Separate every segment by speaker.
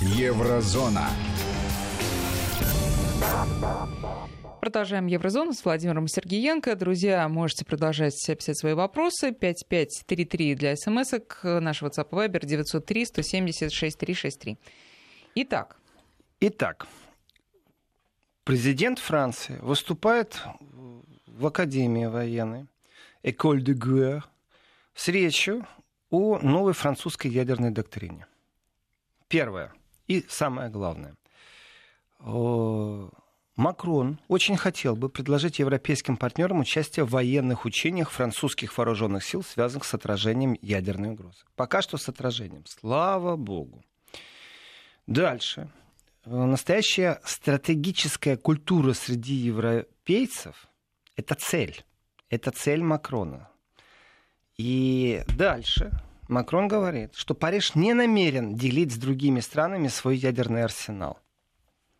Speaker 1: Еврозона.
Speaker 2: Продолжаем Еврозону с Владимиром Сергеенко. Друзья, можете продолжать писать свои вопросы. 5533 для смс-ок. Наш WhatsApp Viber 903 170 6363. Итак.
Speaker 3: Итак, президент Франции выступает в Академии военной École de Guerre с речью о новой французской ядерной доктрине. Первое и самое главное. Макрон очень хотел бы предложить европейским партнерам участие в военных учениях французских вооруженных сил, связанных с отражением ядерной угрозы. Пока что с отражением. Слава богу. Дальше. Настоящая стратегическая культура среди европейцев – это цель. Это цель Макрона. И дальше Макрон говорит, что Париж не намерен делить с другими странами свой ядерный арсенал.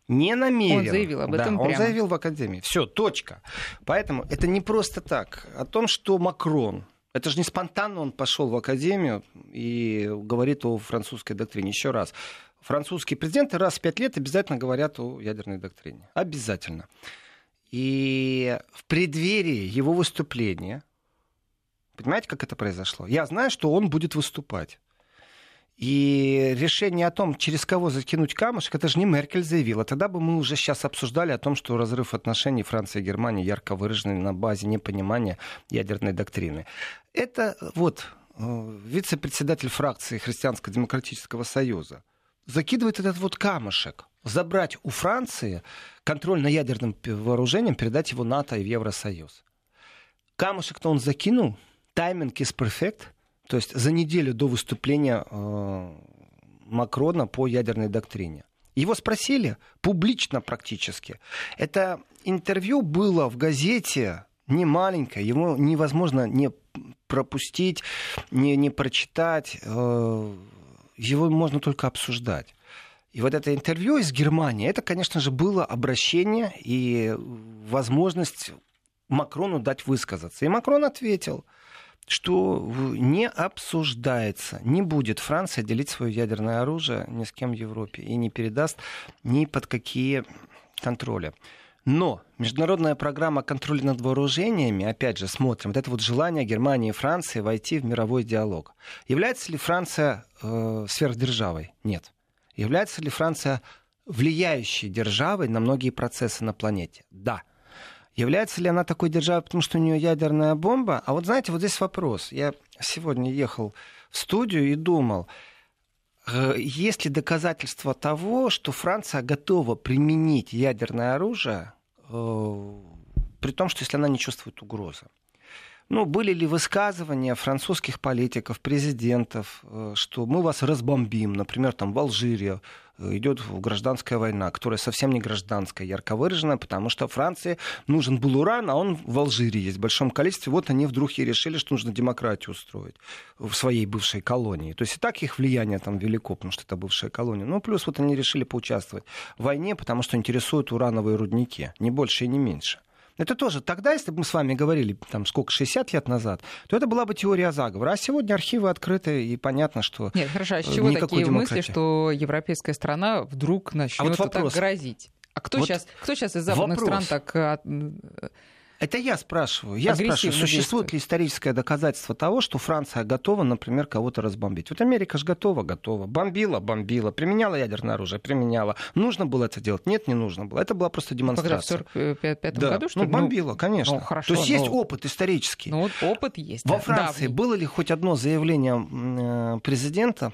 Speaker 3: Не намерен. Он
Speaker 2: заявил об этом
Speaker 3: да,
Speaker 2: прямо.
Speaker 3: Он заявил в Академии. Все, точка. Поэтому это не просто так. О том, что Макрон, это же не спонтанно он пошел в Академию и говорит о французской доктрине. Еще раз. Французские президенты раз в пять лет обязательно говорят о ядерной доктрине. Обязательно. И в преддверии его выступления Понимаете, как это произошло? Я знаю, что он будет выступать. И решение о том, через кого закинуть камушек, это же не Меркель заявила. Тогда бы мы уже сейчас обсуждали о том, что разрыв отношений Франции и Германии ярко выраженный на базе непонимания ядерной доктрины. Это вот э, вице-председатель фракции Христианско-демократического союза закидывает этот вот камушек. Забрать у Франции контроль над ядерным вооружением, передать его НАТО и в Евросоюз. Камушек-то он закинул, тайминг is perfect, то есть за неделю до выступления э, Макрона по ядерной доктрине. Его спросили публично практически. Это интервью было в газете не маленькое, его невозможно не пропустить, не, не прочитать, э, его можно только обсуждать. И вот это интервью из Германии, это, конечно же, было обращение и возможность Макрону дать высказаться. И Макрон ответил – что не обсуждается, не будет Франция делить свое ядерное оружие ни с кем в Европе и не передаст ни под какие контроли. Но международная программа контроля над вооружениями, опять же, смотрим, вот это вот желание Германии и Франции войти в мировой диалог. Является ли Франция э, сверхдержавой? Нет. Является ли Франция влияющей державой на многие процессы на планете? Да. Является ли она такой державой, потому что у нее ядерная бомба? А вот знаете, вот здесь вопрос. Я сегодня ехал в студию и думал, э, есть ли доказательства того, что Франция готова применить ядерное оружие, э, при том, что если она не чувствует угрозы? Ну, были ли высказывания французских политиков, президентов, э, что мы вас разбомбим, например, там в Алжире э, идет гражданская война, которая совсем не гражданская, ярко выраженная, потому что Франции нужен был уран, а он в Алжире есть в большом количестве. Вот они вдруг и решили, что нужно демократию устроить в своей бывшей колонии. То есть и так их влияние там велико, потому что это бывшая колония. Ну, плюс вот они решили поучаствовать в войне, потому что интересуют урановые рудники, не больше и не меньше. Это тоже тогда, если бы мы с вами говорили, там, сколько, 60 лет назад, то это была бы теория заговора. А сегодня архивы открыты, и понятно, что
Speaker 2: Нет, хорошо, а с чего такие демократии. мысли, что европейская страна вдруг начнет а вот вопрос. так грозить? А кто, вот сейчас, кто сейчас из западных вопрос. стран так
Speaker 3: это я спрашиваю. Я спрашиваю, существует ли историческое доказательство того, что Франция готова, например, кого-то разбомбить? Вот Америка же готова, готова. Бомбила, бомбила. Применяла ядерное оружие, применяла. Нужно было это делать? Нет, не нужно было. Это была просто демонстрация.
Speaker 2: в 1945
Speaker 3: да.
Speaker 2: году, что
Speaker 3: Ну, бомбила, конечно. Ну,
Speaker 2: хорошо,
Speaker 3: То есть но... есть опыт исторический.
Speaker 2: Ну, вот опыт есть.
Speaker 3: Во Франции да. было ли хоть одно заявление э, президента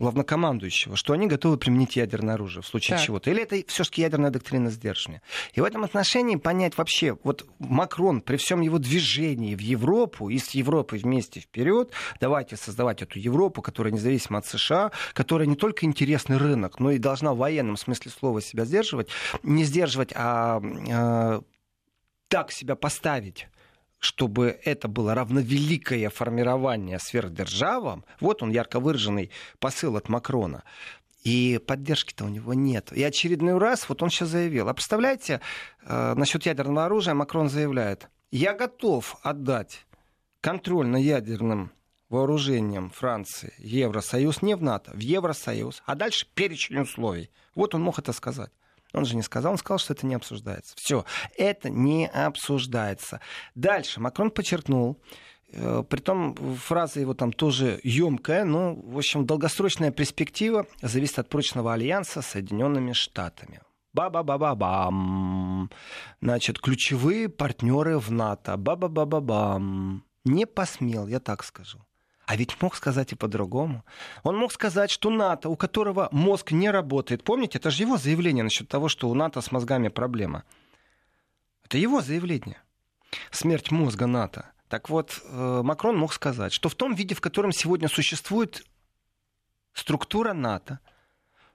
Speaker 3: главнокомандующего, что они готовы применить ядерное оружие в случае так. чего-то. Или это все-таки ядерная доктрина сдерживания. И в этом отношении понять вообще, вот Макрон при всем его движении в Европу и с Европой вместе вперед, давайте создавать эту Европу, которая независима от США, которая не только интересный рынок, но и должна в военном смысле слова себя сдерживать, не сдерживать, а, а так себя поставить чтобы это было равновеликое формирование сверхдержавам, вот он ярко выраженный посыл от Макрона, и поддержки-то у него нет. И очередной раз, вот он сейчас заявил. А представляете, э, насчет ядерного оружия Макрон заявляет, я готов отдать контроль над ядерным вооружением Франции Евросоюз не в НАТО, в Евросоюз, а дальше перечень условий. Вот он мог это сказать. Он же не сказал, он сказал, что это не обсуждается. Все, это не обсуждается. Дальше Макрон подчеркнул, э, Притом фраза его там тоже емкая, но, в общем, долгосрочная перспектива зависит от прочного альянса с Соединенными Штатами. Ба-ба-ба-ба-бам. Значит, ключевые партнеры в НАТО. Ба-ба-ба-ба-бам. Не посмел, я так скажу. А ведь мог сказать и по-другому. Он мог сказать, что НАТО, у которого мозг не работает, помните, это же его заявление насчет того, что у НАТО с мозгами проблема. Это его заявление. Смерть мозга НАТО. Так вот, э, Макрон мог сказать, что в том виде, в котором сегодня существует структура НАТО,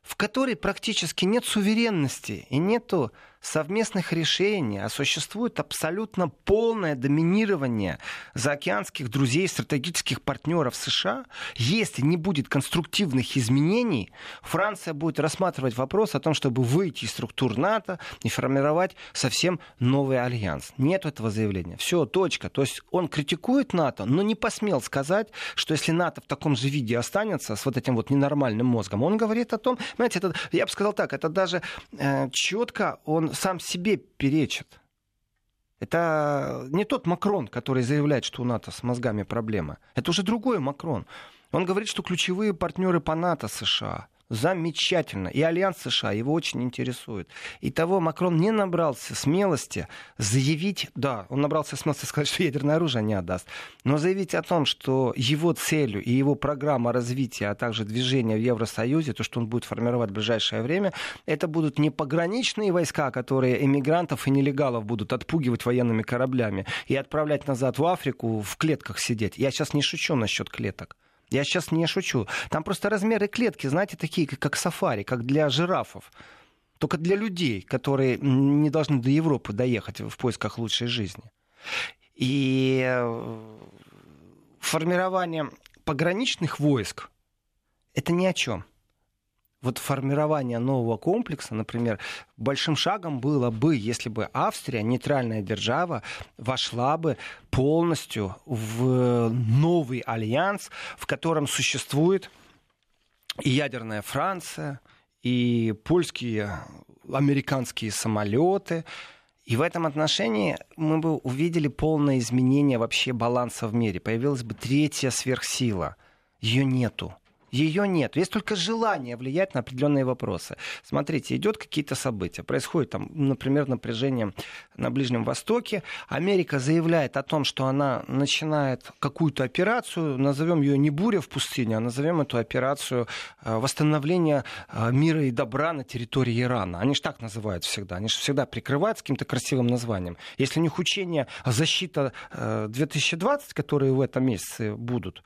Speaker 3: в которой практически нет суверенности и нету совместных решений, а существует абсолютно полное доминирование заокеанских друзей, стратегических партнеров США, если не будет конструктивных изменений, Франция будет рассматривать вопрос о том, чтобы выйти из структур НАТО и формировать совсем новый альянс. Нет этого заявления. Все, точка. То есть он критикует НАТО, но не посмел сказать, что если НАТО в таком же виде останется, с вот этим вот ненормальным мозгом, он говорит о том, знаете, это, я бы сказал так, это даже э, четко он сам себе перечит. Это не тот Макрон, который заявляет, что у НАТО с мозгами проблема. Это уже другой Макрон. Он говорит, что ключевые партнеры по НАТО США замечательно. И Альянс США его очень интересует. И того Макрон не набрался смелости заявить, да, он набрался смелости сказать, что ядерное оружие не отдаст, но заявить о том, что его целью и его программа развития, а также движения в Евросоюзе, то, что он будет формировать в ближайшее время, это будут не пограничные войска, которые эмигрантов и нелегалов будут отпугивать военными кораблями и отправлять назад в Африку в клетках сидеть. Я сейчас не шучу насчет клеток. Я сейчас не шучу. Там просто размеры клетки, знаете, такие, как сафари, как для жирафов. Только для людей, которые не должны до Европы доехать в поисках лучшей жизни. И э, формирование пограничных войск это ни о чем вот формирование нового комплекса, например, большим шагом было бы, если бы Австрия, нейтральная держава, вошла бы полностью в новый альянс, в котором существует и ядерная Франция, и польские, американские самолеты. И в этом отношении мы бы увидели полное изменение вообще баланса в мире. Появилась бы третья сверхсила. Ее нету. Ее нет. Есть только желание влиять на определенные вопросы. Смотрите, идет какие-то события. Происходит там, например, напряжение на Ближнем Востоке. Америка заявляет о том, что она начинает какую-то операцию, назовем ее не буря в пустыне, а назовем эту операцию э, восстановления э, мира и добра на территории Ирана. Они же так называют всегда. Они же всегда прикрывают каким-то красивым названием. Если у них учения защита 2020, э, которые в этом месяце будут,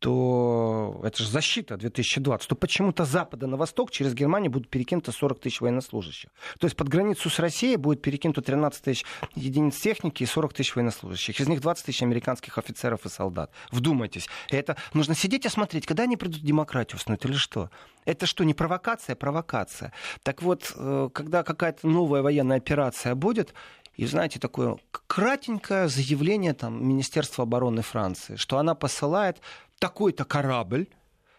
Speaker 3: то это же защита 2020, то почему-то запада на восток через Германию будут перекинуты 40 тысяч военнослужащих. То есть под границу с Россией будет перекинуто 13 тысяч единиц техники и 40 тысяч военнослужащих. Из них 20 тысяч американских офицеров и солдат. Вдумайтесь. Это нужно сидеть и смотреть, когда они придут демократию установить или что. Это что, не провокация? Провокация. Так вот, э, когда какая-то новая военная операция будет, и знаете, такое кратенькое заявление там, Министерства обороны Франции, что она посылает такой-то корабль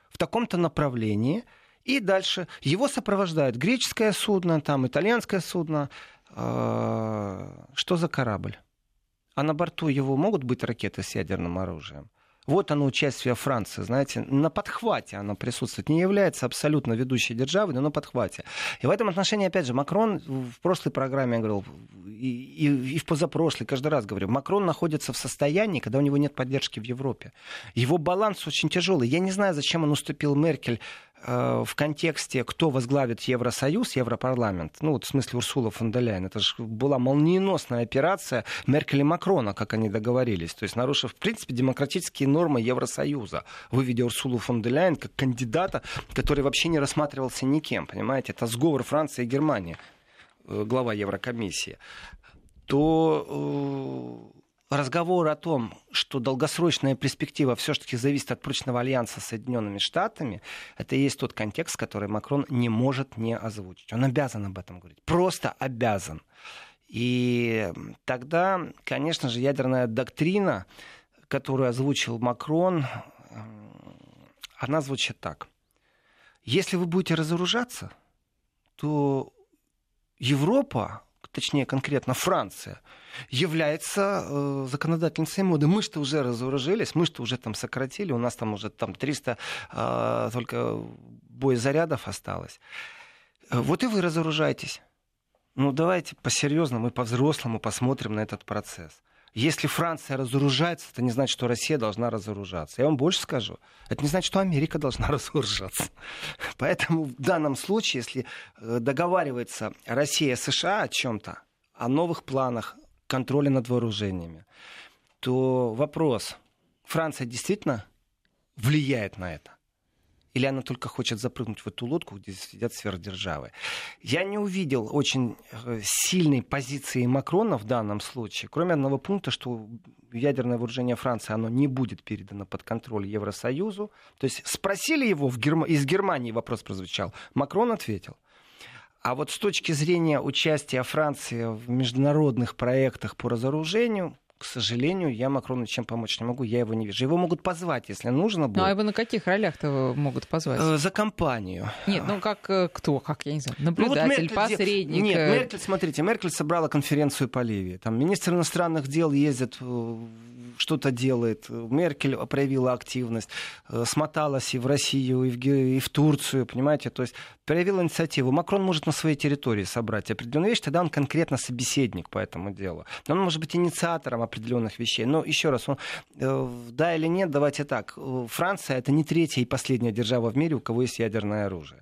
Speaker 3: в таком-то направлении, и дальше его сопровождает греческое судно, там итальянское судно. А, что за корабль? А на борту его могут быть ракеты с ядерным оружием? Вот оно участие Франции, знаете, на подхвате оно присутствует. Не является абсолютно ведущей державой, но на подхвате. И в этом отношении, опять же, Макрон в прошлой программе говорил, и, и, и в позапрошлой, каждый раз говорю, Макрон находится в состоянии, когда у него нет поддержки в Европе. Его баланс очень тяжелый. Я не знаю, зачем он уступил Меркель в контексте, кто возглавит Евросоюз, Европарламент, ну вот в смысле Урсула фон де Ляйен, это же была молниеносная операция Меркель и Макрона, как они договорились, то есть нарушив, в принципе, демократические нормы Евросоюза, выведя Урсулу фон де Ляйен как кандидата, который вообще не рассматривался никем, понимаете, это сговор Франции и Германии, э, глава Еврокомиссии, то э, разговор о том, что долгосрочная перспектива все-таки зависит от прочного альянса с Соединенными Штатами, это и есть тот контекст, который Макрон не может не озвучить. Он обязан об этом говорить. Просто обязан. И тогда, конечно же, ядерная доктрина, которую озвучил Макрон, она звучит так. Если вы будете разоружаться, то Европа, точнее конкретно Франция, является э, законодательницей моды. Мы что уже разоружились, мы что уже там сократили, у нас там уже там 300 э, только боезарядов осталось. Вот и вы разоружаетесь. Ну давайте по-серьезному и по-взрослому посмотрим на этот процесс. Если Франция разоружается, это не значит, что Россия должна разоружаться. Я вам больше скажу. Это не значит, что Америка должна разоружаться. Поэтому в данном случае, если э, договаривается Россия и США о чем-то, о новых планах контроля над вооружениями, то вопрос, Франция действительно влияет на это? Или она только хочет запрыгнуть в эту лодку, где сидят сверхдержавы. Я не увидел очень э, сильной позиции Макрона в данном случае, кроме одного пункта, что ядерное вооружение Франции оно не будет передано под контроль Евросоюзу. То есть спросили его в Герм... из Германии, вопрос прозвучал. Макрон ответил. А вот с точки зрения участия Франции в международных проектах по разоружению, к сожалению, я Макрону чем помочь не могу, я его не вижу. Его могут позвать, если нужно будет.
Speaker 2: Ну, а его на каких ролях-то могут позвать?
Speaker 3: Э, за компанию.
Speaker 2: Нет, ну как э, кто, как, я не знаю, наблюдатель, ну, вот посредник?
Speaker 3: Нет, э. Меркель, смотрите, Меркель собрала конференцию по Ливии. Там министр иностранных дел ездит что-то делает. Меркель проявила активность, э, смоталась и в Россию, и в, и в Турцию, понимаете? То есть проявила инициативу. Макрон может на своей территории собрать определенные вещи, тогда он конкретно собеседник по этому делу. Он может быть инициатором определенных вещей. Но еще раз, он, э, да или нет, давайте так. Франция это не третья и последняя держава в мире, у кого есть ядерное оружие.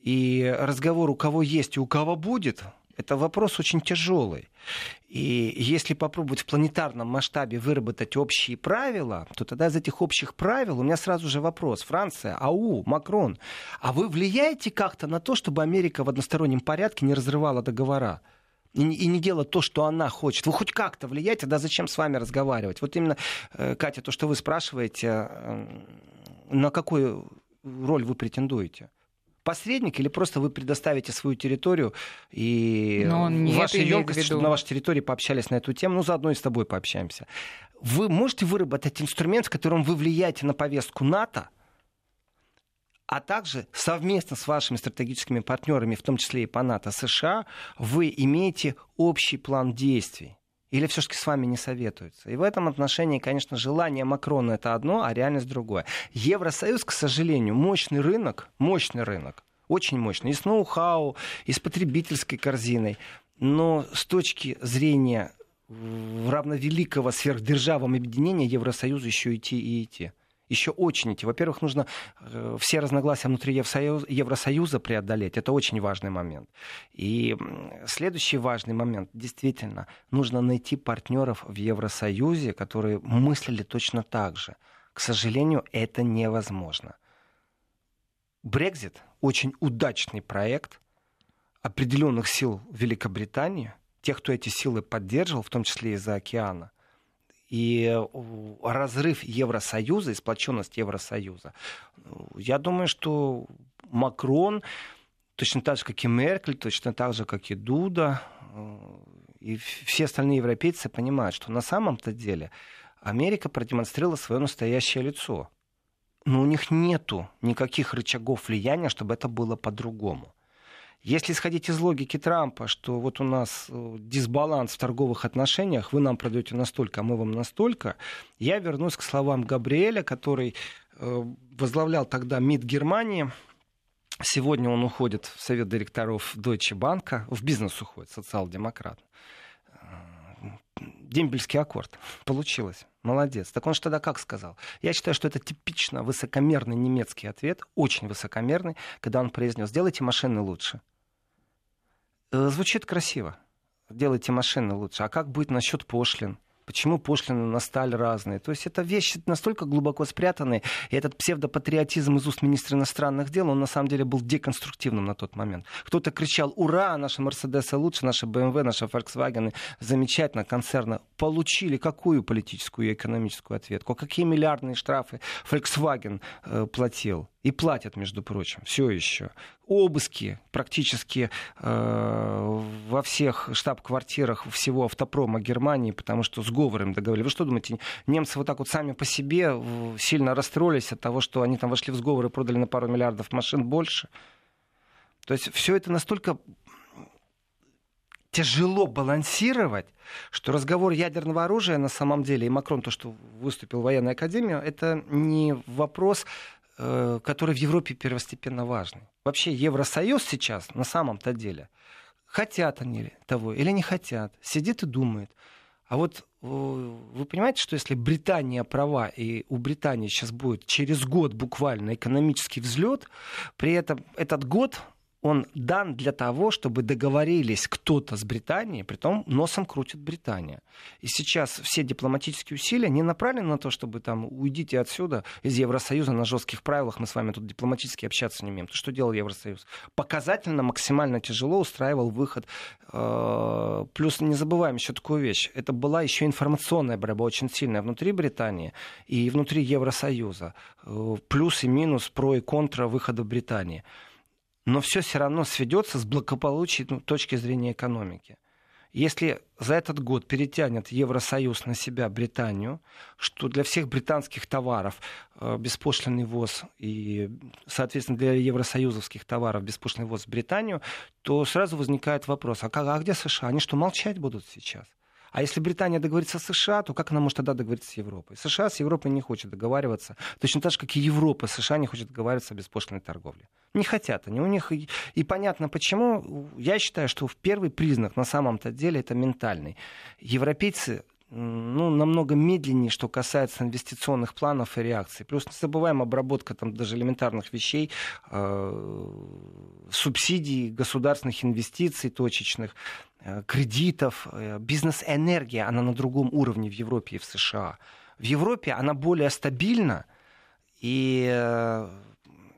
Speaker 3: И разговор, у кого есть и у кого будет, это вопрос очень тяжелый. И если попробовать в планетарном масштабе выработать общие правила, то тогда из этих общих правил у меня сразу же вопрос. Франция, АУ, Макрон, а вы влияете как-то на то, чтобы Америка в одностороннем порядке не разрывала договора? и, не делать то, что она хочет. Вы хоть как-то влияете, да зачем с вами разговаривать? Вот именно, э, Катя, то, что вы спрашиваете, э, на какую роль вы претендуете? Посредник или просто вы предоставите свою территорию и ваши емкости, чтобы на вашей территории пообщались на эту тему, ну заодно и с тобой пообщаемся. Вы можете выработать инструмент, в котором вы влияете на повестку НАТО, а также совместно с вашими стратегическими партнерами, в том числе и по НАТО, США, вы имеете общий план действий. Или все-таки с вами не советуются? И в этом отношении, конечно, желание Макрона это одно, а реальность другое. Евросоюз, к сожалению, мощный рынок, мощный рынок, очень мощный, и с ноу-хау, и с потребительской корзиной. Но с точки зрения равновеликого сверхдержавного объединения Евросоюзу еще идти и идти еще очень идти. Во-первых, нужно э, все разногласия внутри Евросоюза преодолеть. Это очень важный момент. И следующий важный момент. Действительно, нужно найти партнеров в Евросоюзе, которые мыслили точно так же. К сожалению, это невозможно. Брекзит очень удачный проект определенных сил Великобритании, тех, кто эти силы поддерживал, в том числе из-за океана – и разрыв Евросоюза, сплоченность Евросоюза. Я думаю, что Макрон, точно так же, как и Меркель, точно так же, как и Дуда, и все остальные европейцы понимают, что на самом-то деле Америка продемонстрировала свое настоящее лицо. Но у них нету никаких рычагов влияния, чтобы это было по-другому. Если исходить из логики Трампа, что вот у нас э, дисбаланс в торговых отношениях, вы нам продаете настолько, а мы вам настолько, я вернусь к словам Габриэля, который э, возглавлял тогда МИД Германии. Сегодня он уходит в совет директоров Deutsche Bank, в бизнес уходит, социал-демократ. Дембельский аккорд. Получилось. Молодец. Так он же тогда как сказал? Я считаю, что это типично высокомерный немецкий ответ, очень высокомерный, когда он произнес, сделайте машины лучше. Э, звучит красиво. Делайте машины лучше. А как быть насчет пошлин? Почему пошлины на сталь разные? То есть это вещи настолько глубоко спрятаны, и этот псевдопатриотизм из уст министра иностранных дел, он на самом деле был деконструктивным на тот момент. Кто-то кричал, ура, наши Мерседесы лучше, наши BMW, наши Volkswagen, замечательно, концерны. Получили какую политическую и экономическую ответку? Какие миллиардные штрафы Volkswagen э, платил? И платят, между прочим, все еще. Обыски практически э, во всех штаб-квартирах всего автопрома Германии, потому что сговором договорились. Вы что думаете, немцы вот так вот сами по себе сильно расстроились от того, что они там вошли в сговор и продали на пару миллиардов машин больше? То есть все это настолько тяжело балансировать, что разговор ядерного оружия на самом деле, и Макрон, то, что выступил в военной академии, это не вопрос Э, который в Европе первостепенно важный. Вообще Евросоюз сейчас на самом-то деле, хотят они того или не хотят, сидит и думает. А вот э, вы понимаете, что если Британия права, и у Британии сейчас будет через год буквально экономический взлет, при этом этот год он дан для того, чтобы договорились кто-то с Британией, при том носом крутит Британия. И сейчас все дипломатические усилия не направлены на то, чтобы там уйдите отсюда из Евросоюза на жестких правилах, мы с вами тут дипломатически общаться не умеем. То, что делал Евросоюз? Показательно, максимально тяжело устраивал выход. Э, плюс не забываем еще такую вещь. Это была еще информационная борьба очень сильная внутри Британии и внутри Евросоюза. Э, плюс и минус, про и контра выхода Британии но все все равно сведется с благополучием ну, точки зрения экономики. Если за этот год перетянет Евросоюз на себя Британию, что для всех британских товаров э, беспошлиный ввоз и, соответственно, для евросоюзовских товаров беспошлиный ввоз в Британию, то сразу возникает вопрос, а, как, а где США? Они что, молчать будут сейчас? А если Британия договорится с США, то как она может тогда договориться с Европой? США с Европой не хочет договариваться. Точно так же, как и Европа с США не хочет договариваться о беспошлиной торговле. Не хотят они. У них и, и понятно почему. Я считаю, что в первый признак на самом-то деле это ментальный. Европейцы ну, намного медленнее, что касается инвестиционных планов и реакций. Плюс не забываем обработка там, даже элементарных вещей, э, субсидий, государственных инвестиций точечных, э, кредитов, э, бизнес-энергия, она на другом уровне в Европе и в США. В Европе она более стабильна, и э,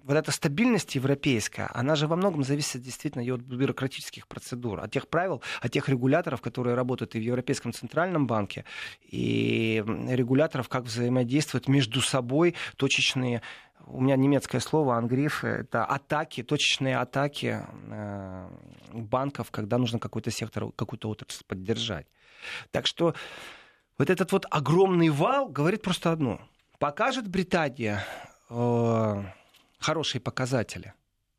Speaker 3: вот эта стабильность европейская, она же во многом зависит действительно и от бюрократических процедур, от тех правил, от тех регуляторов, которые работают и в Европейском центральном банке, и регуляторов, как взаимодействуют между собой точечные у меня немецкое слово ангриф это атаки, точечные атаки э, банков, когда нужно какой-то сектор, какую-то отрасль поддержать. Так что вот этот вот огромный вал говорит просто одно. Покажет Британия э, хорошие показатели.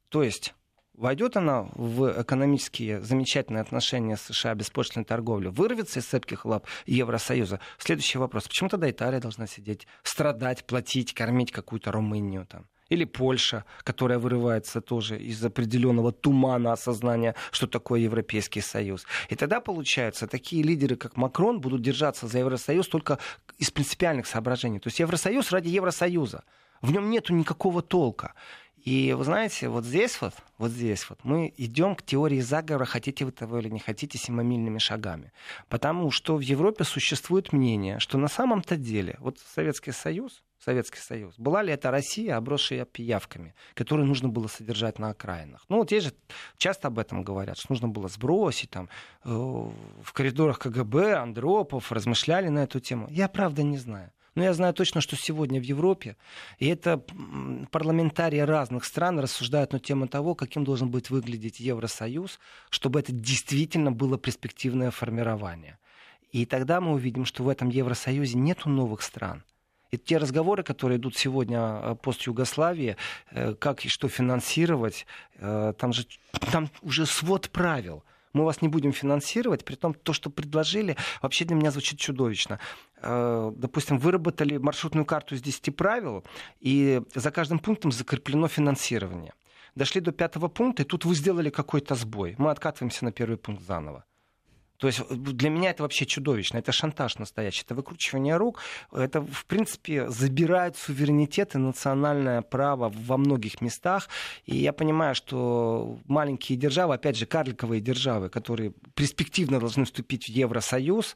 Speaker 3: То есть Войдет она в экономические замечательные отношения с США, беспошлиной торговли, вырвется из цепких лап Евросоюза. Следующий вопрос. Почему тогда Италия должна сидеть, страдать, платить, кормить какую-то Румынию там? Или Польша, которая вырывается тоже из определенного тумана осознания, что такое Европейский Союз. И тогда, получается, такие лидеры, как Макрон, будут держаться за Евросоюз только из принципиальных соображений. То есть Евросоюз ради Евросоюза в нем нету никакого толка. И вы знаете, вот здесь вот, вот здесь вот мы идем к теории заговора, хотите вы того или не хотите, семимильными шагами. Потому что в Европе существует мнение, что на самом-то деле, вот Советский Союз, Советский Союз. Была ли это Россия, обросшая пиявками, которые нужно было содержать на окраинах? Ну, вот здесь же часто об этом говорят, что нужно было сбросить там э, в коридорах КГБ, Андропов, размышляли на эту тему. Я, правда, не знаю. Но я знаю точно, что сегодня в Европе, и это парламентарии разных стран рассуждают на тему того, каким должен быть выглядеть Евросоюз, чтобы это действительно было перспективное формирование. И тогда мы увидим, что в этом Евросоюзе нет новых стран. И те разговоры, которые идут сегодня о пост-Югославии, э, как и что финансировать, э, там же там уже свод правил мы вас не будем финансировать, при том, то, что предложили, вообще для меня звучит чудовищно. Э, допустим, выработали маршрутную карту из 10 правил, и за каждым пунктом закреплено финансирование. Дошли до пятого пункта, и тут вы сделали какой-то сбой. Мы откатываемся на первый пункт заново. То есть э, для меня это вообще чудовищно. Это шантаж настоящий. Это выкручивание рук. Это, в принципе, забирает суверенитет и национальное право во многих местах. И я понимаю, что маленькие державы, опять же, карликовые державы, которые перспективно должны вступить в Евросоюз,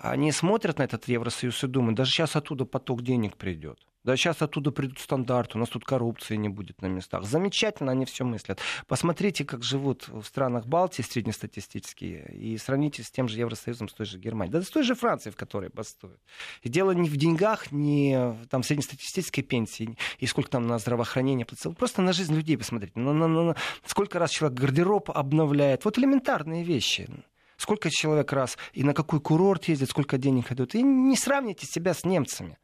Speaker 3: они смотрят на этот Евросоюз и думают, даже сейчас оттуда поток денег придет. Да, сейчас оттуда придут стандарты, у нас тут коррупции не будет на местах. Замечательно они все мыслят. Посмотрите, как живут в странах Балтии среднестатистические, и сравните с тем же Евросоюзом, с той же Германией. Да с той же Францией, в которой бастуют. И дело не в деньгах, не там, среднестатистической пенсии, и сколько там на здравоохранение платится. Просто на жизнь людей посмотрите. На, на, на, сколько раз человек гардероб обновляет. Вот элементарные вещи сколько человек раз и на какой курорт ездит, сколько денег идут. И не сравните себя с немцами.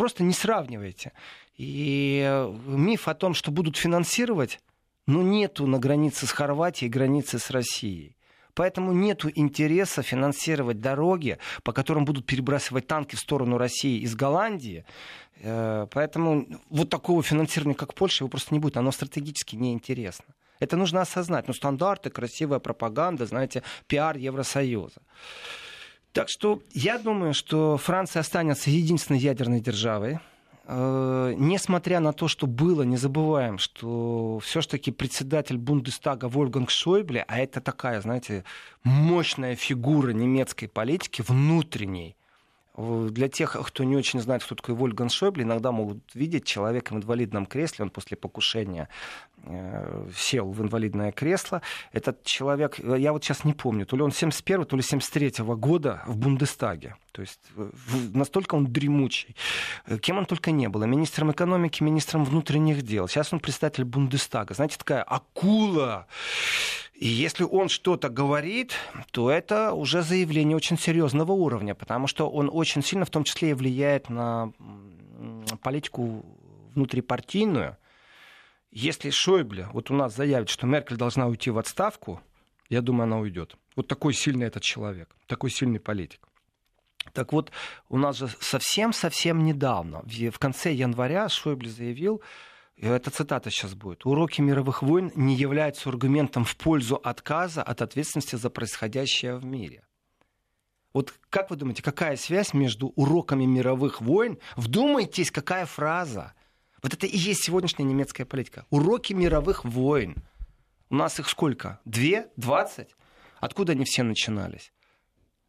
Speaker 3: Просто не сравнивайте. И э, миф о том, что будут финансировать, ну, нету на границе с Хорватией границы с Россией. Поэтому нет интереса финансировать дороги, по которым будут перебрасывать танки в сторону России из Голландии. Э, поэтому вот такого финансирования, как Польша, его просто не будет. Оно стратегически неинтересно. Это нужно осознать. Ну, стандарты, красивая пропаганда, знаете, пиар Евросоюза. Так что я думаю, что Франция останется единственной ядерной державой. Э, несмотря на то, что было, не забываем, что все-таки председатель Бундестага Вольганг Шойбле, а это такая, знаете, мощная фигура немецкой политики, внутренней, для тех, кто не очень знает, кто такой Вольган Шойбле, иногда могут видеть человека в инвалидном кресле. Он после покушения э, сел в инвалидное кресло. Этот человек, э, я вот сейчас не помню, то ли он 71 то ли 73 -го года в Бундестаге. То есть э, настолько он дремучий. Кем он только не был. Министром экономики, министром внутренних дел. Сейчас он председатель Бундестага. Знаете, такая акула и если он что-то говорит, то это уже заявление очень серьезного уровня, потому что он очень сильно в том числе и влияет на политику внутрипартийную. Если Шойбле вот у нас заявит, что Меркель должна уйти в отставку, я думаю, она уйдет. Вот такой сильный этот человек, такой сильный политик. Так вот, у нас же совсем-совсем недавно, в конце января Шойбле заявил, это цитата сейчас будет, уроки мировых войн не являются аргументом в пользу отказа от ответственности за происходящее в мире. Вот как вы думаете, какая связь между уроками мировых войн? Вдумайтесь, какая фраза. Вот это и есть сегодняшняя немецкая политика. Уроки мировых войн. У нас их сколько? Две? Двадцать? Откуда они все начинались?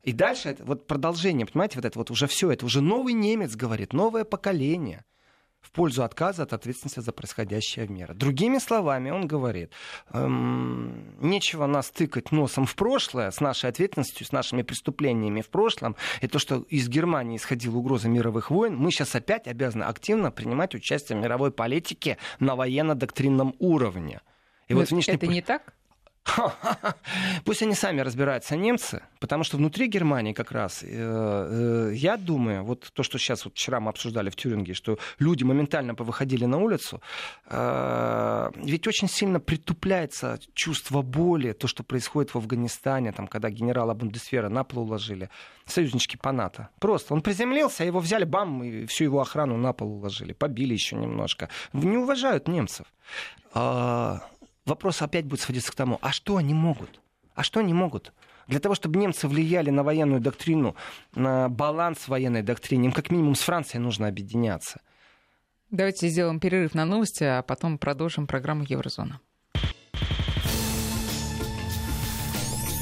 Speaker 3: И дальше это вот продолжение, понимаете, вот это вот уже все, это уже новый немец говорит, новое поколение в пользу отказа от ответственности за происходящее в мире. Другими словами, он говорит, эм, нечего нас тыкать носом в прошлое с нашей ответственностью, с нашими преступлениями в прошлом. И то, что из Германии исходила угроза мировых войн, мы сейчас опять обязаны активно принимать участие в мировой политике на военно-доктринном уровне.
Speaker 2: И вот внешне... Это не так?
Speaker 3: Пусть они сами разбираются, немцы, потому что внутри Германии как раз, э, э, я думаю, вот то, что сейчас вот вчера мы обсуждали в Тюринге, что люди моментально повыходили на улицу, э, ведь очень сильно притупляется чувство боли, то, что происходит в Афганистане, там, когда генерала Бундесвера на пол уложили, союзнички по НАТО. Просто он приземлился, его взяли, бам, и всю его охрану на пол уложили, побили еще немножко. Не уважают немцев. Вопрос опять будет сводиться к тому, а что они могут? А что они могут? Для того, чтобы немцы влияли на военную доктрину, на баланс военной доктрины, им как минимум с Францией нужно объединяться.
Speaker 2: Давайте сделаем перерыв на новости, а потом продолжим программу Еврозона.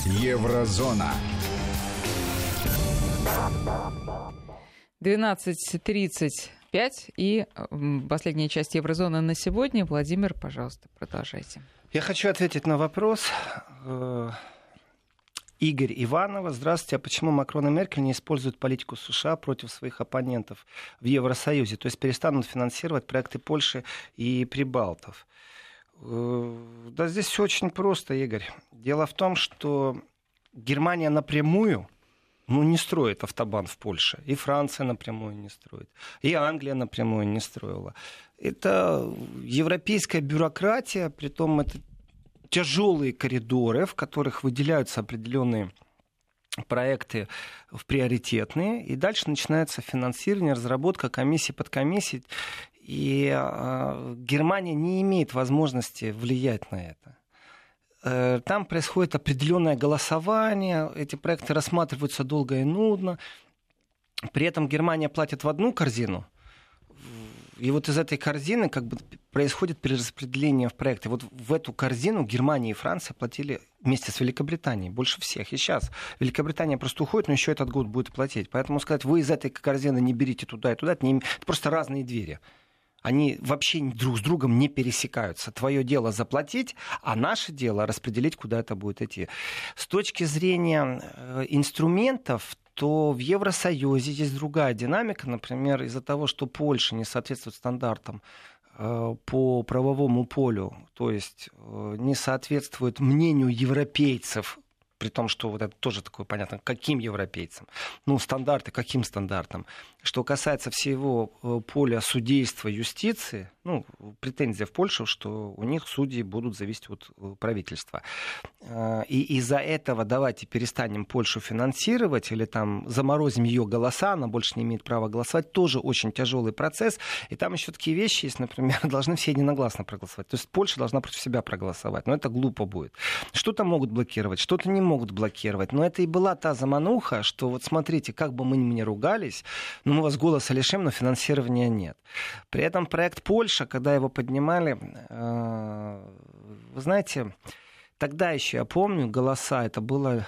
Speaker 1: Еврозона.
Speaker 2: 12.30 5. И последняя часть Еврозоны на сегодня. Владимир, пожалуйста, продолжайте.
Speaker 3: Я хочу ответить на вопрос. Э, Игорь Иванова. Здравствуйте. А почему Макрон и Меркель не используют политику США против своих оппонентов в Евросоюзе? То есть перестанут финансировать проекты Польши и Прибалтов? Э, да здесь все очень просто, Игорь. Дело в том, что Германия напрямую ну, не строит автобан в Польше. И Франция напрямую не строит. И Англия напрямую не строила. Это европейская бюрократия, при том это тяжелые коридоры, в которых выделяются определенные проекты в приоритетные, и дальше начинается финансирование, разработка комиссии под комиссией, и э, Германия не имеет возможности влиять на это. Э, там происходит определенное голосование, эти проекты рассматриваются долго и нудно. При этом Германия платит в одну корзину, и вот из этой корзины как бы происходит перераспределение в проекты. Вот в эту корзину Германия и Франция платили вместе с Великобританией больше всех. И сейчас Великобритания просто уходит, но еще этот год будет платить. Поэтому сказать, вы из этой корзины не берите туда и туда, это, не... это просто разные двери они вообще друг с другом не пересекаются. Твое дело заплатить, а наше дело распределить, куда это будет идти. С точки зрения э, инструментов, то в Евросоюзе есть другая динамика. Например, из-за того, что Польша не соответствует стандартам э, по правовому полю, то есть э, не соответствует мнению европейцев при том, что вот это тоже такое понятно, каким европейцам, ну, стандарты, каким стандартам. Что касается всего э, поля судейства юстиции, ну, претензия в Польшу, что у них судьи будут зависеть от э, правительства. Э, и из-за этого давайте перестанем Польшу финансировать или там заморозим ее голоса, она больше не имеет права голосовать, тоже очень тяжелый процесс. И там еще такие вещи есть, например, должны все единогласно проголосовать. То есть Польша должна против себя проголосовать. Но это глупо будет. Что-то могут блокировать, что-то не могут блокировать. Но это и была та замануха, что вот смотрите, как бы мы ни ругались, но мы вас голоса лишим, но финансирования нет. При этом проект Польша, когда его поднимали, э, вы знаете, тогда еще, я помню, голоса, это было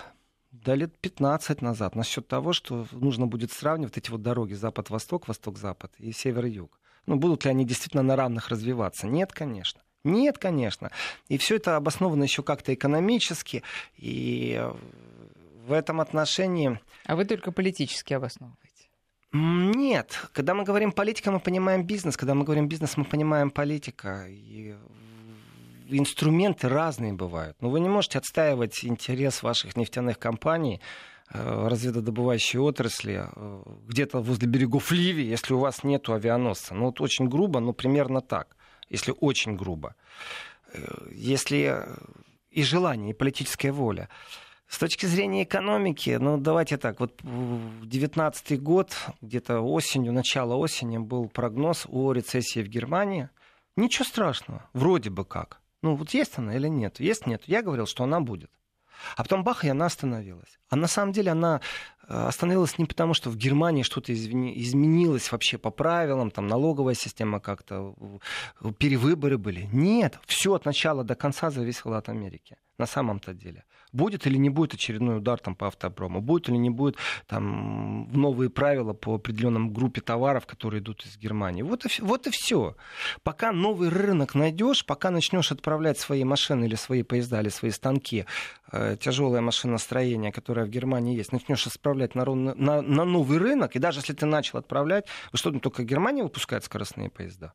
Speaker 3: до лет 15 назад, насчет того, что нужно будет сравнивать эти вот дороги запад-восток, восток-запад и север-юг. Ну, будут ли они действительно на равных развиваться? Нет, конечно. Нет, конечно. И все это обосновано еще как-то экономически. И в этом отношении...
Speaker 2: А вы только политически обосновываете?
Speaker 3: Нет. Когда мы говорим политика, мы понимаем бизнес. Когда мы говорим бизнес, мы понимаем политика. И инструменты разные бывают. Но вы не можете отстаивать интерес ваших нефтяных компаний э, разведодобывающей отрасли э, где-то возле берегов Ливии, если у вас нет авианосца. Ну, вот очень грубо, но примерно так если очень грубо. Э, если и желание, и политическая воля. С точки зрения экономики, ну давайте так, вот в 2019 год, где-то осенью, начало осени был прогноз о рецессии в Германии. Ничего страшного, вроде бы как. Ну вот есть она или нет? Есть, нет. Я говорил, что она будет. А потом бах, и она остановилась. А на самом деле она э, остановилась не потому, что в Германии что-то изменилось вообще по правилам, там налоговая система как-то, перевыборы были. Нет, все от начала до конца зависело от Америки на самом-то деле. Будет или не будет очередной удар там, по автопрому, будет или не будет там, новые правила по определенным группе товаров, которые идут из Германии. Вот и, вот и все. Пока новый рынок найдешь, пока начнешь отправлять свои машины или свои поезда или свои станки, э, тяжелое машиностроение, которое в Германии есть, начнешь отправлять на, на, на новый рынок, и даже если ты начал отправлять, вы что, только Германия выпускает скоростные поезда?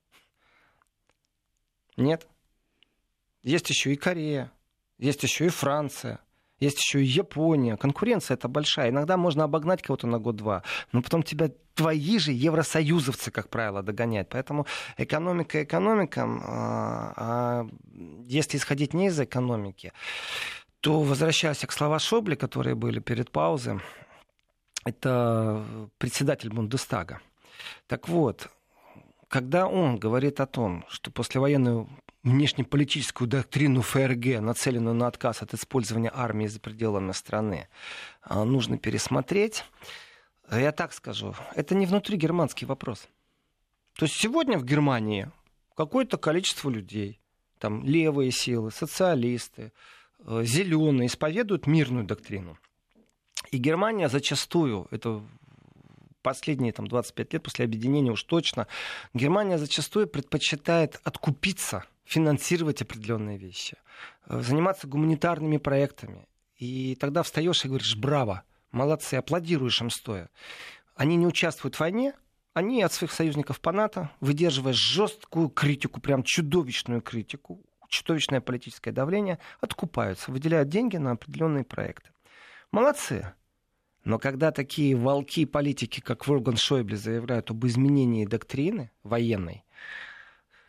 Speaker 3: Нет. Есть еще и Корея, есть еще и Франция. Есть еще Япония. Конкуренция это большая. Иногда можно обогнать кого-то на год-два. Но потом тебя твои же евросоюзовцы, как правило, догоняют. Поэтому экономика экономикам. А, а если исходить не из экономики, то возвращаясь к слова Шобли, которые были перед паузой, это председатель Бундестага. Так вот, когда он говорит о том, что послевоенную внешнеполитическую доктрину ФРГ, нацеленную на отказ от использования армии за пределами страны, а, нужно пересмотреть. Я так скажу, это не внутригерманский вопрос. То есть сегодня в Германии какое-то количество людей, там левые силы, социалисты, э, зеленые, исповедуют мирную доктрину. И Германия зачастую, это последние там, 25 лет после объединения уж точно, Германия зачастую предпочитает откупиться – финансировать определенные вещи, э, заниматься гуманитарными проектами. И тогда встаешь и говоришь, браво, молодцы, аплодируешь им стоя. Они не участвуют в войне, они от своих союзников по НАТО, выдерживая жесткую критику, прям чудовищную критику, чудовищное политическое давление, откупаются, выделяют деньги на определенные проекты. Молодцы. Но когда такие волки политики, как Ворган Шойбле, заявляют об изменении доктрины военной,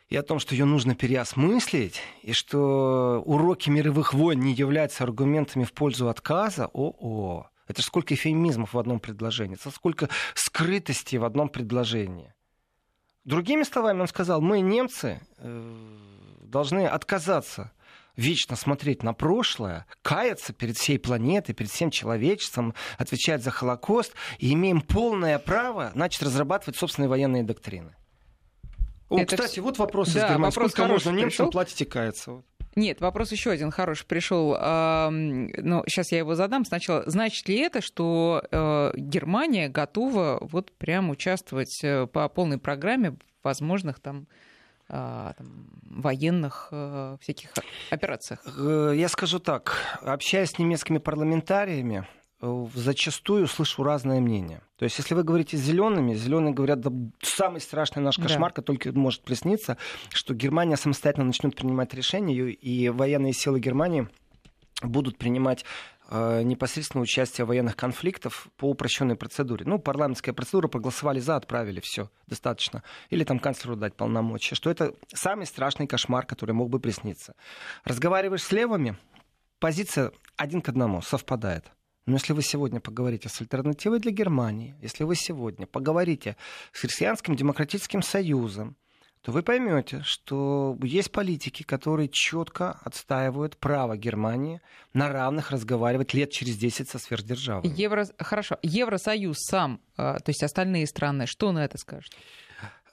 Speaker 3: и о том, что ее нужно переосмыслить, и что уроки мировых войн не являются аргументами в пользу отказа, о-о, это же сколько эфемизмов в одном предложении, это сколько скрытости в одном предложении. Другими словами, он сказал, мы, немцы, э, должны отказаться вечно смотреть на прошлое, каяться перед всей планетой, перед всем человечеством, отвечать за Холокост, и имеем полное право начать разрабатывать собственные военные доктрины. О, это... кстати, вот вопрос да, из Германии. Вопрос Сколько можно немцам платить и каяться?
Speaker 2: Нет, вопрос еще один хороший пришел. Но сейчас я его задам. Сначала, значит ли это, что э, Германия готова вот прям участвовать э, по полной программе возможных там там, военных э, всяких операциях?
Speaker 3: Я скажу так. Общаясь с немецкими парламентариями, зачастую слышу разное мнение. То есть, если вы говорите с зелеными, зеленые говорят, да, самый страшный наш кошмар, да. только может присниться, что Германия самостоятельно начнет принимать решения, и военные силы Германии будут принимать э, непосредственно участие в военных конфликтов по упрощенной процедуре. Ну, парламентская процедура, проголосовали за, отправили, все, достаточно. Или там канцлеру дать полномочия. Что это самый страшный кошмар, который мог бы присниться. Разговариваешь с левыми, позиция один к одному совпадает. Но если вы сегодня поговорите с альтернативой для Германии, если вы сегодня поговорите с Христианским демократическим союзом, то вы поймете, что есть политики, которые четко отстаивают право Германии на равных разговаривать лет через 10 со сверхдержавой.
Speaker 2: Евро... Хорошо. Евросоюз сам, а, то есть остальные страны, что на это скажут?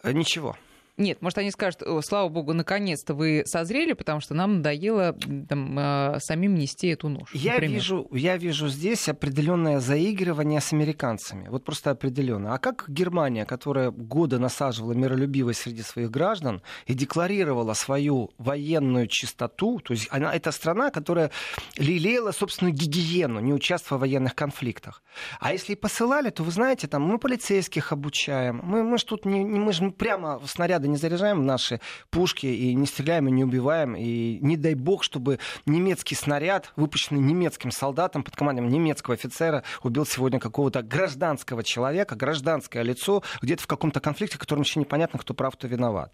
Speaker 3: Ничего.
Speaker 2: Нет, может, они скажут, слава богу, наконец-то вы созрели, потому что нам надоело там, э, самим нести эту нож.
Speaker 3: Я вижу, я вижу здесь определенное заигрывание с американцами. Вот просто определенно. А как Германия, которая годы насаживала миролюбивость среди своих граждан и декларировала свою военную чистоту, то есть она, это страна, которая лелеяла собственную гигиену, не участвуя в военных конфликтах. А если и посылали, то вы знаете, там мы полицейских обучаем, мы, мы же тут не, не мы же прямо снаряды снаряды не заряжаем наши пушки и не стреляем и не убиваем. И не дай бог, чтобы немецкий снаряд, выпущенный немецким солдатом под командой немецкого офицера, убил сегодня какого-то гражданского человека, гражданское лицо, где-то в каком-то конфликте, в котором еще непонятно, кто прав, кто виноват.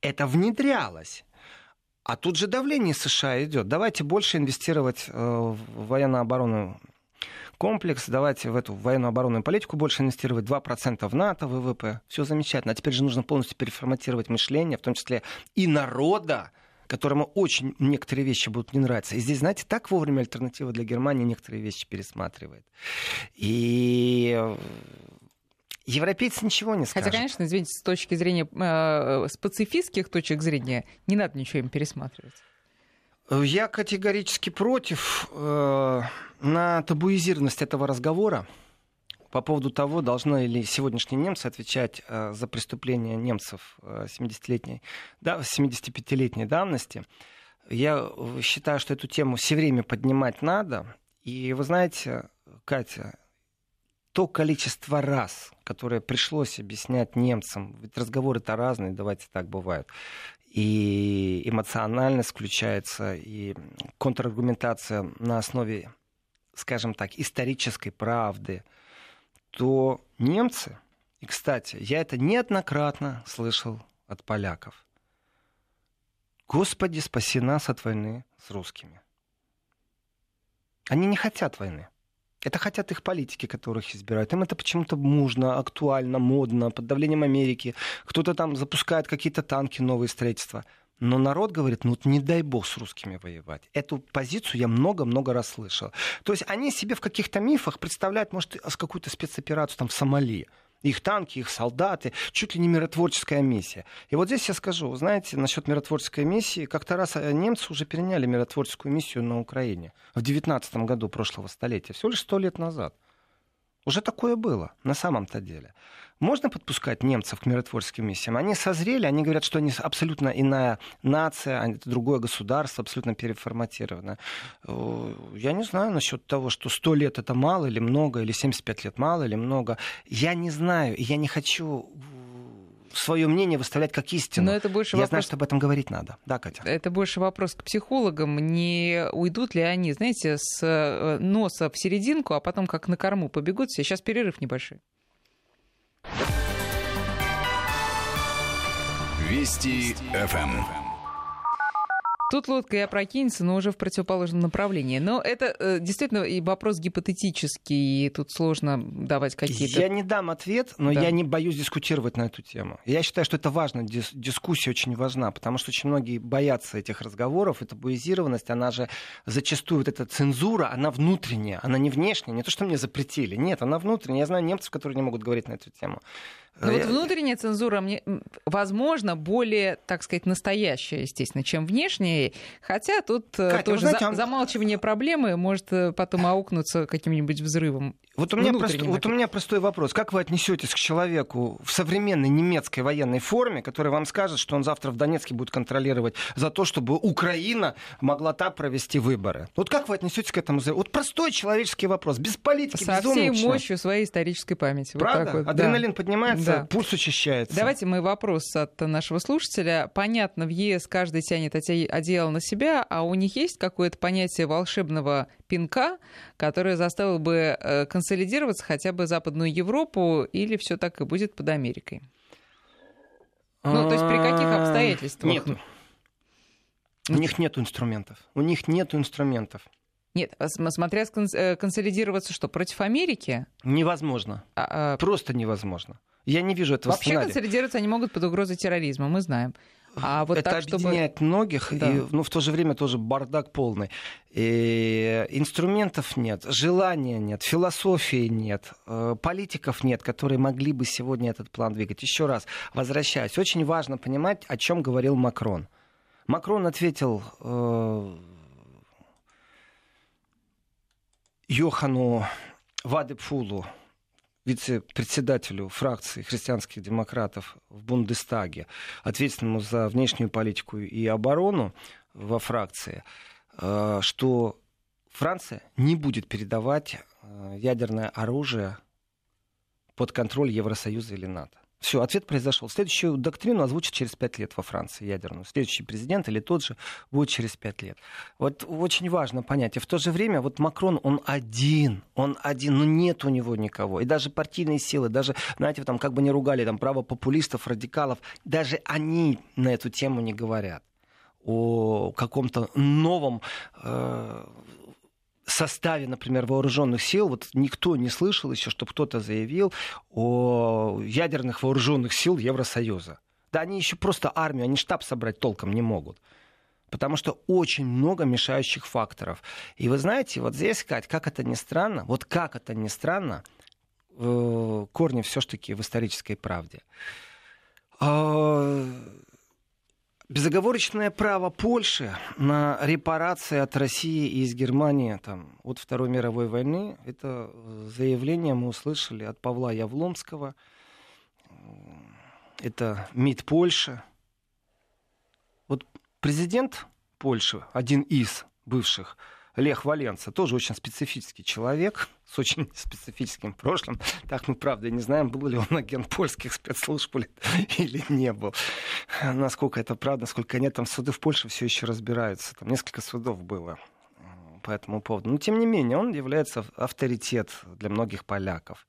Speaker 3: Это внедрялось. А тут же давление США идет. Давайте больше инвестировать э, в военно-оборонную комплекс, давайте в эту военную оборонную политику больше инвестировать, 2% в НАТО, ВВП. Все замечательно. А теперь же нужно полностью переформатировать мышление, в том числе и народа, которому очень некоторые вещи будут не нравиться. И здесь, знаете, так вовремя альтернатива для Германии некоторые вещи пересматривает. И э, Европейцы ничего не скажут.
Speaker 2: Хотя, конечно, извините, с точки зрения, э, с пацифистских точек зрения, не надо ничего им пересматривать.
Speaker 3: Я категорически против э, на табуизированность этого разговора по поводу того, должны ли сегодняшние немцы отвечать э, за преступления немцев э, 70-летней, да, 75-летней давности. Я считаю, что эту тему все время поднимать надо. И вы знаете, Катя, то количество раз, которое пришлось объяснять немцам, ведь разговоры-то разные, давайте так бывает, и эмоциональность включается, и контраргументация на основе, скажем так, исторической правды, то немцы, и, кстати, я это неоднократно слышал от поляков, Господи, спаси нас от войны с русскими. Они не хотят войны. Это хотят их политики, которых избирают. Им это почему-то нужно, актуально, модно, под давлением Америки. Кто-то там запускает какие-то танки, новые строительства. Но народ говорит, ну не дай бог с русскими воевать. Эту позицию я много-много раз слышал. То есть они себе в каких-то мифах представляют, может, какую-то спецоперацию там в Сомали их танки, их солдаты, чуть ли не миротворческая миссия. И вот здесь я скажу, знаете, насчет миротворческой миссии, как-то раз э, немцы уже переняли миротворческую миссию на Украине в 19 году прошлого столетия, всего лишь сто лет назад. Уже такое было, на самом-то деле. Можно подпускать немцев к миротворческим миссиям? Они созрели, они говорят, что они абсолютно иная нация, это другое государство, абсолютно переформатировано. Э, я не знаю насчет того, что 100 лет это мало или много, или 75 лет мало или много. Я не знаю, и я не хочу свое мнение выставлять как истину. Но это больше Я вопрос... знаю, что об этом говорить надо. Да, Катя?
Speaker 2: Это больше вопрос к психологам. Не уйдут ли они, знаете, с э, носа в серединку, а потом как на корму побегут все? Сейчас перерыв небольшой.
Speaker 1: Вести ФМ.
Speaker 2: Тут лодка и опрокинется, но уже в противоположном направлении. Но это э, действительно и вопрос гипотетический, и тут сложно давать какие-то...
Speaker 3: Я не дам ответ, но да. я не боюсь дискутировать на эту тему. Я считаю, что это важно, дис- дискуссия очень важна, потому что очень многие боятся этих разговоров, эта буизированность, она же зачастую, вот эта цензура, она внутренняя, она не внешняя, не то, что мне запретили, нет, она внутренняя. Я знаю немцев, которые не могут говорить на эту тему.
Speaker 2: Ну вот внутренняя цензура, мне, возможно, более, так сказать, настоящая, естественно, чем внешняя. Хотя тут э, Катя, тоже знаете, за, замалчивание проблемы может э, потом аукнуться каким-нибудь взрывом.
Speaker 3: Вот у, меня прост... вот у меня простой вопрос. Как вы отнесетесь к человеку в современной немецкой военной форме, который вам скажет, что он завтра в Донецке будет контролировать за то, чтобы Украина могла так провести выборы? Вот как вы отнесетесь к этому? Вот простой человеческий вопрос, без политики,
Speaker 2: Со
Speaker 3: без
Speaker 2: всей мощью своей исторической памяти.
Speaker 3: Правда?
Speaker 2: Вот
Speaker 3: вот, Адреналин да. поднимается, да. пульс учащается.
Speaker 2: Давайте мы вопрос от нашего слушателя. Понятно, в ЕС каждый тянет одеяло на себя, а у них есть какое-то понятие волшебного пинка, которое заставило бы э, консолидироваться хотя бы Западную Европу, или все так и будет под Америкой? Ну, то есть при каких а, обстоятельствах?
Speaker 3: Нет. У них нет инструментов. У них нет инструментов.
Speaker 2: Нет, а смотря э, консолидироваться что, против Америки?
Speaker 3: Невозможно. А, а... Просто невозможно. Я не вижу этого
Speaker 2: Вообще
Speaker 3: сценария.
Speaker 2: консолидироваться они могут под угрозой терроризма, мы знаем. А вот
Speaker 3: это
Speaker 2: так,
Speaker 3: объединяет
Speaker 2: чтобы...
Speaker 3: многих, да. и, ну, в то же время тоже бардак полный. И инструментов нет, желания нет, философии нет, э, политиков нет, которые могли бы сегодня этот план двигать. Еще раз, возвращаясь, очень важно понимать, о чем говорил Макрон. Макрон ответил э, Йохану Вадепфулу, вице-председателю фракции христианских демократов в Бундестаге, ответственному за внешнюю политику и оборону во фракции, э, что Франция не будет передавать э, ядерное оружие под контроль Евросоюза или НАТО. Все, ответ произошел. Следующую доктрину озвучат через пять лет во Франции ядерную. Следующий президент или тот же будет через пять лет. Вот очень важно понять. И в то же время вот Макрон, он один. Он один, но нет у него никого. И даже партийные силы, даже, знаете, там как бы не ругали там правопопулистов, радикалов, даже они на эту тему не говорят о каком-то новом э, составе, например, вооруженных сил, вот никто не слышал еще, чтобы кто-то заявил о ядерных вооруженных сил Евросоюза. Да они еще просто армию, они штаб собрать толком не могут. Потому что очень много мешающих факторов. И вы знаете, вот здесь, Кать, как это ни странно, вот как это ни странно, э, корни все-таки в исторической правде. Безоговорочное право Польши на репарации от России и из Германии там, от Второй мировой войны, это заявление мы услышали от Павла Явломского, это МИД Польши. Вот президент Польши, один из бывших, Лех Валенца, тоже очень специфический человек, с очень специфическим прошлым. Так мы, правда, не знаем, был ли он агент польских спецслужб или не был. Насколько это правда, насколько нет, там суды в Польше все еще разбираются. Там несколько судов было по этому поводу. Но, тем не менее, он является авторитет для многих поляков.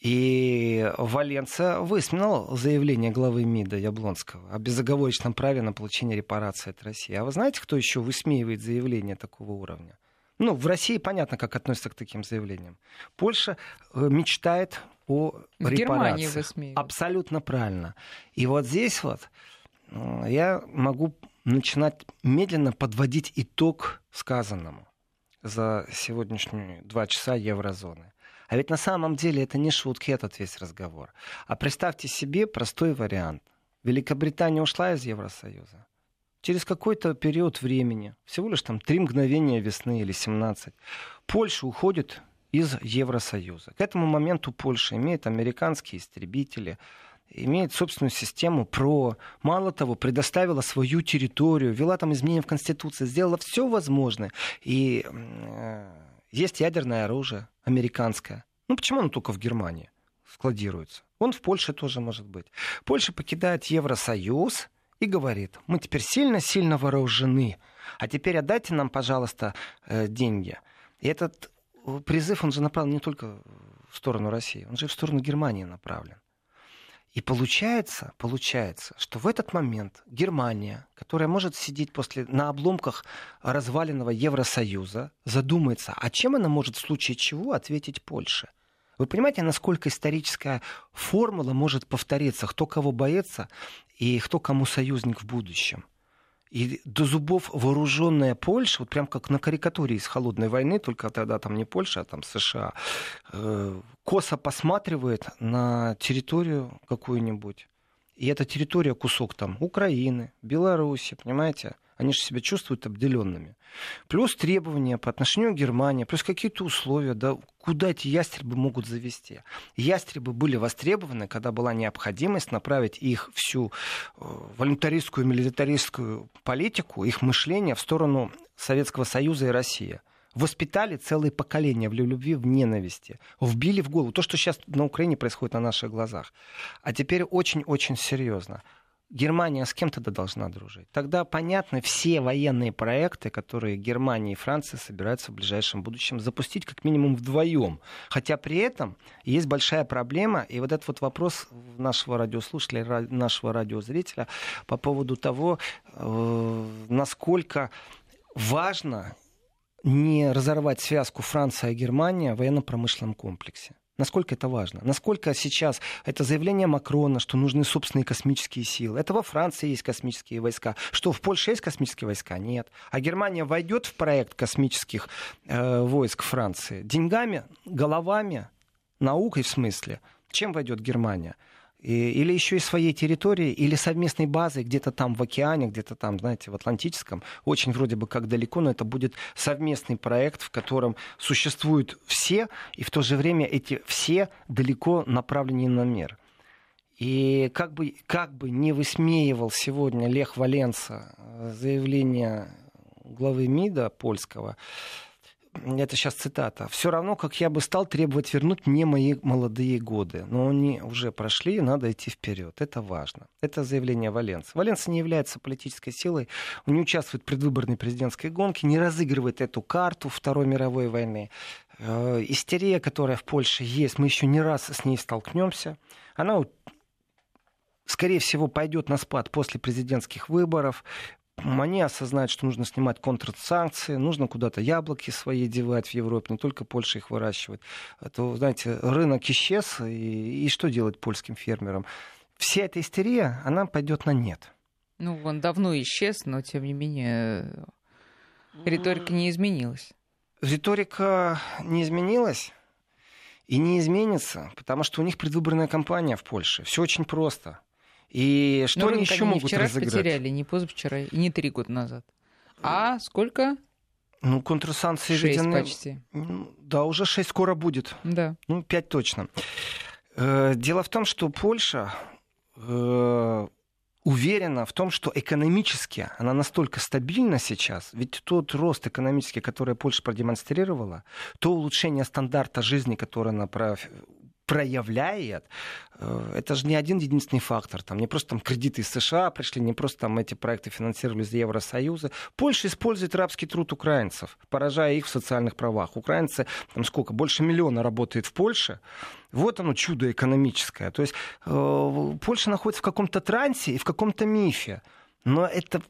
Speaker 3: И Валенция высмеял заявление главы МИДа Яблонского о безоговорочном праве на получение репарации от России. А вы знаете, кто еще высмеивает заявление такого уровня? Ну, в России понятно, как относятся к таким заявлениям. Польша э, мечтает о в репарации. Абсолютно правильно. И вот здесь вот э, я могу начинать медленно подводить итог сказанному за сегодняшние два часа еврозоны. А ведь на самом деле это не шутки, этот весь разговор. А представьте себе простой вариант. Великобритания ушла из Евросоюза. Через какой-то период времени, всего лишь там три мгновения весны или 17, Польша уходит из Евросоюза. К этому моменту Польша имеет американские истребители, имеет собственную систему ПРО. Мало того, предоставила свою территорию, ввела там изменения в Конституции, сделала все возможное. И э, есть ядерное оружие американское. Ну почему оно только в Германии складируется? Он в Польше тоже может быть. Польша покидает Евросоюз и говорит, мы теперь сильно-сильно вооружены, а теперь отдайте нам, пожалуйста, э, деньги. И этот призыв, он же направлен не только в сторону России, он же и в сторону Германии направлен. И получается, получается, что в этот момент Германия, которая может сидеть после, на обломках разваленного Евросоюза, задумается, а чем она может в случае чего ответить Польше? Вы понимаете, насколько историческая формула может повториться, кто кого боится и кто кому союзник в будущем? И до зубов вооруженная Польша, вот прям как на карикатуре из холодной войны, только тогда там не Польша, а там США, э, косо посматривает на территорию какую-нибудь. И эта территория кусок там Украины, Беларуси, понимаете? Они же себя чувствуют обделенными. Плюс требования по отношению к Германии, плюс какие-то условия, да, куда эти ястребы могут завести. Ястребы были востребованы, когда была необходимость направить их всю э, волюнтаристскую, милитаристскую политику, их мышление в сторону Советского Союза и России воспитали целые поколения в любви, в ненависти, вбили в голову то, что сейчас на Украине происходит на наших глазах. А теперь очень-очень серьезно. Германия с кем тогда должна дружить? Тогда понятны все военные проекты, которые Германия и Франция собираются в ближайшем будущем запустить как минимум вдвоем. Хотя при этом есть большая проблема, и вот этот вот вопрос нашего радиослушателя, нашего радиозрителя по поводу того, э, насколько важно не разорвать связку Франция и Германия в военно-промышленном комплексе. Насколько это важно? Насколько сейчас это заявление Макрона, что нужны собственные космические силы? Это во Франции есть космические войска. Что в Польше есть космические войска? Нет. А Германия войдет в проект космических э, войск Франции деньгами, головами, наукой в смысле. Чем войдет Германия? Или еще из своей территории, или совместной базы где-то там в океане, где-то там, знаете, в Атлантическом, очень вроде бы как далеко, но это будет совместный проект, в котором существуют все, и в то же время эти все далеко направлены на мир. И как бы, как бы не высмеивал сегодня Лех Валенса э, заявление главы МИДа польского, это сейчас цитата, все равно, как я бы стал требовать вернуть мне мои молодые годы. Но они уже прошли, надо идти вперед. Это важно. Это заявление Валенса. Валенса не является политической силой, он не участвует в предвыборной президентской гонке, не разыгрывает эту карту Второй мировой войны. Э, истерия, которая в Польше есть, мы еще не раз с ней столкнемся. Она скорее всего, пойдет на спад после президентских выборов они осознают, что нужно снимать контрсанкции, нужно куда-то яблоки свои девать в Европе, не только Польша их выращивает. А то, знаете, рынок исчез, и, и что делать польским фермерам? Вся эта истерия, она пойдет на нет.
Speaker 2: Ну, он давно исчез, но тем не менее риторика не изменилась.
Speaker 3: Риторика не изменилась и не изменится, потому что у них предвыборная кампания в Польше. Все очень просто. И что Но они еще могут
Speaker 2: вчера
Speaker 3: разыграть?
Speaker 2: потеряли, не позавчера, и не три года назад. А сколько?
Speaker 3: Ну, контрсанкции
Speaker 2: шесть
Speaker 3: введены...
Speaker 2: почти.
Speaker 3: Да, уже шесть скоро будет.
Speaker 2: Да.
Speaker 3: Ну, пять точно. Э, дело в том, что Польша э, уверена в том, что экономически она настолько стабильна сейчас, ведь тот рост экономический, который Польша продемонстрировала, то улучшение стандарта жизни, которое она проявляет, э, это же не один единственный фактор. Там не просто там кредиты из США пришли, не просто там эти проекты финансировались из Евросоюза. Польша использует рабский труд украинцев, поражая их в социальных правах. Украинцы, там сколько, больше миллиона работает в Польше. Вот оно чудо экономическое. То есть э, Польша находится в каком-то трансе и в каком-то мифе. Но это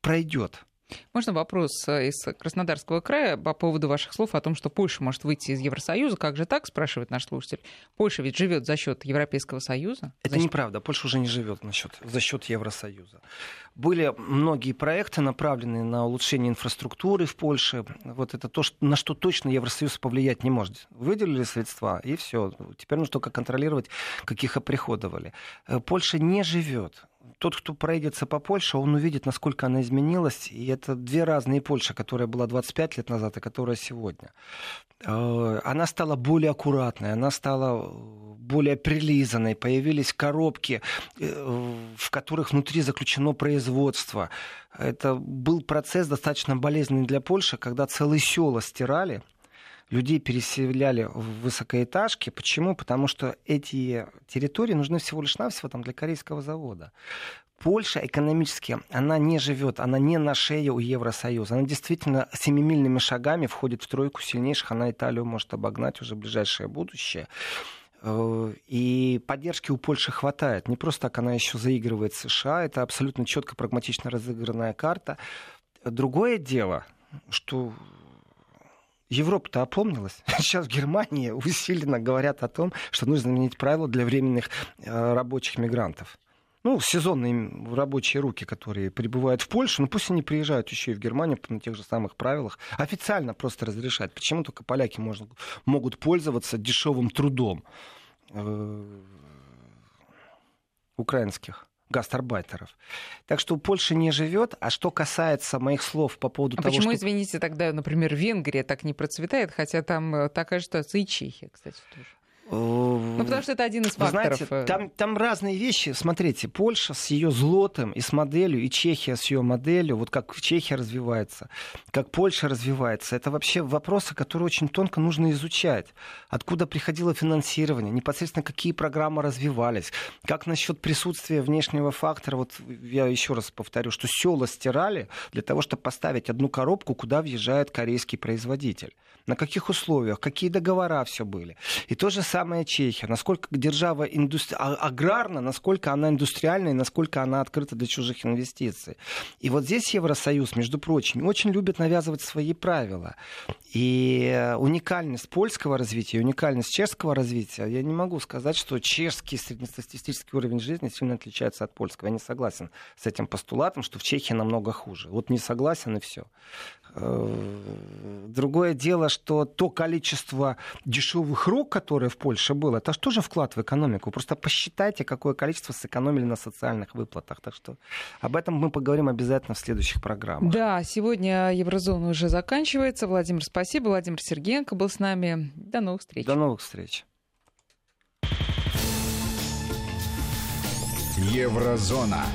Speaker 3: пройдет.
Speaker 2: Можно вопрос э, из Краснодарского края по поводу ваших слов о том, что Польша может выйти из Евросоюза? Как же так, спрашивает наш слушатель. Польша ведь живет за счет Европейского Союза.
Speaker 3: Это
Speaker 2: Значит...
Speaker 3: неправда. Польша уже не живет насчет, за счет Евросоюза. Были многие проекты, направленные на улучшение инфраструктуры в Польше. Вот это то, на что точно Евросоюз повлиять не может. Выделили средства, и все. Теперь нужно только контролировать, как их оприходовали. Э, Польша не живет тот, кто пройдется по Польше, он увидит, насколько она изменилась. И это две разные Польши, которая была 25 лет назад и которая сегодня. Э, она стала более аккуратной, она стала э, более прилизанной. Появились коробки, э, в которых внутри заключено производство. Это был процесс достаточно болезненный для Польши, когда целые села стирали людей переселяли в высокоэтажки. Почему? Потому что эти территории нужны всего лишь навсего там, для корейского завода. Польша экономически, она не живет, она не на шее у Евросоюза. Она действительно семимильными шагами входит в тройку сильнейших. Она Италию может обогнать уже в ближайшее будущее. Э, и поддержки у Польши хватает. Не просто так она еще заигрывает США. Это абсолютно четко прагматично разыгранная карта. Другое дело, что Европа-то опомнилась. Сейчас в Германии усиленно говорят о том, что нужно изменить правила для временных э, рабочих мигрантов. ну, сезонные рабочие руки, которые прибывают в Польшу, ну пусть они приезжают еще и в Германию на тех же самых правилах, официально просто разрешать. Почему только поляки можно, могут пользоваться дешевым трудом э, украинских? Гастарбайтеров. Так что Польша не живет. А что касается моих слов по поводу
Speaker 2: а
Speaker 3: того,
Speaker 2: почему,
Speaker 3: что...
Speaker 2: извините, тогда, например, Венгрия так не процветает, хотя там э, такая ситуация и Чехия, кстати, тоже? Ну, потому что это один из факторов.
Speaker 3: Знаете, э. там, там разные вещи. Смотрите, Польша с ее злотом и с моделью, и Чехия с ее моделью, вот как Чехия развивается, как Польша развивается, это вообще вопросы, которые очень тонко нужно изучать. Откуда приходило финансирование, непосредственно какие программы развивались, как насчет присутствия внешнего фактора. Вот я еще раз повторю, что села стирали для того, чтобы поставить одну коробку, куда въезжает корейский производитель. На каких условиях, какие договора все были. И то же самое Чехия. Насколько держава индустри... А, аграрна, насколько она индустриальная, насколько она открыта для чужих инвестиций. И вот здесь Евросоюз, между прочим, очень любит навязывать свои правила. И уникальность польского развития, уникальность чешского развития, я не могу сказать, что чешский среднестатистический уровень жизни сильно отличается от польского. Я не согласен с этим постулатом, что в Чехии намного хуже. Вот не согласен и все. Э, другое дело, что то количество дешевых рук, которое в Польше было, это же тоже вклад в экономику. Просто посчитайте, какое количество сэкономили на социальных выплатах. Так что об этом мы поговорим обязательно в следующих программах.
Speaker 2: Да, сегодня Еврозона уже заканчивается. Владимир, спасибо. Владимир Сергеенко был с нами. До новых встреч.
Speaker 3: До новых встреч.
Speaker 1: Еврозона.